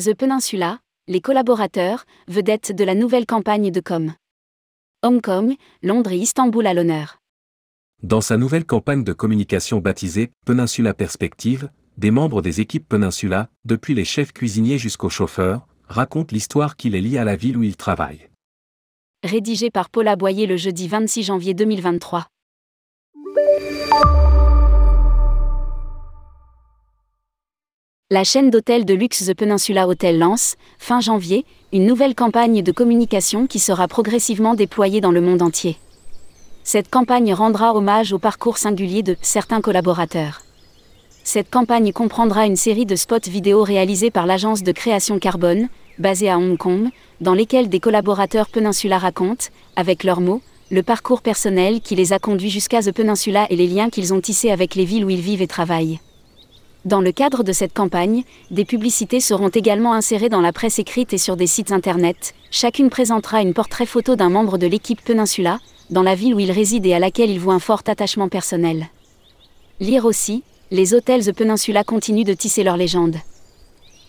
The Peninsula, les collaborateurs, vedettes de la nouvelle campagne de com. Hong Kong, Londres et Istanbul à l'honneur. Dans sa nouvelle campagne de communication baptisée Peninsula Perspective, des membres des équipes Peninsula, depuis les chefs cuisiniers jusqu'aux chauffeurs, racontent l'histoire qui les lie à la ville où ils travaillent. Rédigé par Paula Boyer le jeudi 26 janvier 2023. La chaîne d'hôtels de luxe The Peninsula Hotel lance, fin janvier, une nouvelle campagne de communication qui sera progressivement déployée dans le monde entier. Cette campagne rendra hommage au parcours singulier de certains collaborateurs. Cette campagne comprendra une série de spots vidéo réalisés par l'agence de création Carbone, basée à Hong Kong, dans lesquels des collaborateurs Peninsula racontent, avec leurs mots, le parcours personnel qui les a conduits jusqu'à The Peninsula et les liens qu'ils ont tissés avec les villes où ils vivent et travaillent. Dans le cadre de cette campagne, des publicités seront également insérées dans la presse écrite et sur des sites internet. Chacune présentera une portrait photo d'un membre de l'équipe Peninsula, dans la ville où il réside et à laquelle il voit un fort attachement personnel. Lire aussi, les hôtels The Peninsula continuent de tisser leur légende.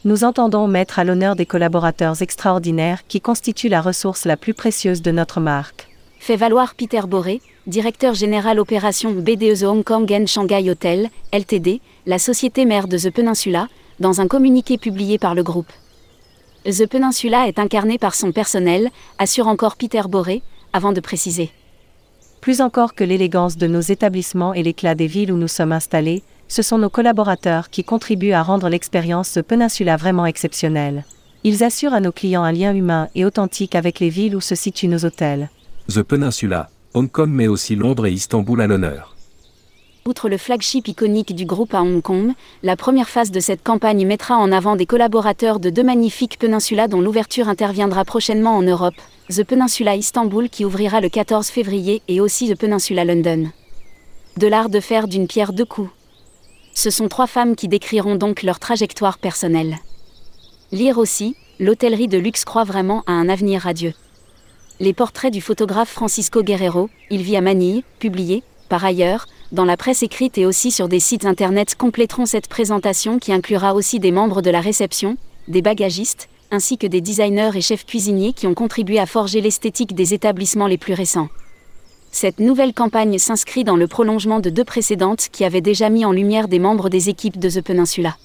Nous entendons mettre à l'honneur des collaborateurs extraordinaires qui constituent la ressource la plus précieuse de notre marque. Fait valoir Peter Boré, directeur général opération BDE The Hong Kong and Shanghai Hotel, LTD, la société mère de The Peninsula, dans un communiqué publié par le groupe. The Peninsula est incarné par son personnel, assure encore Peter Boré, avant de préciser. Plus encore que l'élégance de nos établissements et l'éclat des villes où nous sommes installés, ce sont nos collaborateurs qui contribuent à rendre l'expérience The Peninsula vraiment exceptionnelle. Ils assurent à nos clients un lien humain et authentique avec les villes où se situent nos hôtels. The Peninsula, Hong Kong mais aussi Londres et Istanbul à l'honneur. Outre le flagship iconique du groupe à Hong Kong, la première phase de cette campagne mettra en avant des collaborateurs de deux magnifiques peninsulas dont l'ouverture interviendra prochainement en Europe, The Peninsula Istanbul qui ouvrira le 14 février et aussi The Peninsula London. De l'art de faire d'une pierre deux coups. Ce sont trois femmes qui décriront donc leur trajectoire personnelle. Lire aussi, l'hôtellerie de luxe croit vraiment à un avenir radieux. Les portraits du photographe Francisco Guerrero, il vit à Manille, publiés, par ailleurs, dans la presse écrite et aussi sur des sites internet compléteront cette présentation qui inclura aussi des membres de la réception, des bagagistes, ainsi que des designers et chefs cuisiniers qui ont contribué à forger l'esthétique des établissements les plus récents. Cette nouvelle campagne s'inscrit dans le prolongement de deux précédentes qui avaient déjà mis en lumière des membres des équipes de The Peninsula.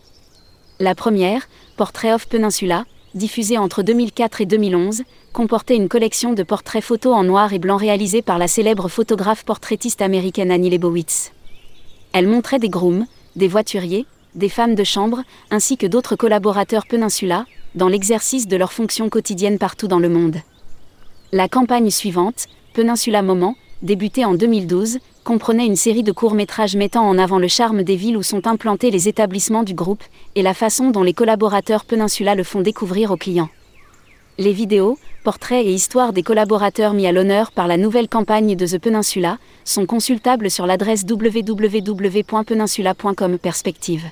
La première, Portrait of Peninsula, diffusée entre 2004 et 2011, comportait une collection de portraits photos en noir et blanc réalisés par la célèbre photographe portraitiste américaine Annie Leibovitz. Elle montrait des grooms, des voituriers, des femmes de chambre, ainsi que d'autres collaborateurs Peninsula, dans l'exercice de leurs fonctions quotidiennes partout dans le monde. La campagne suivante, Peninsula Moment, débutée en 2012, comprenait une série de courts-métrages mettant en avant le charme des villes où sont implantés les établissements du groupe et la façon dont les collaborateurs Peninsula le font découvrir aux clients. Les vidéos, portraits et histoires des collaborateurs mis à l'honneur par la nouvelle campagne de The Peninsula sont consultables sur l'adresse www.peninsula.com perspective.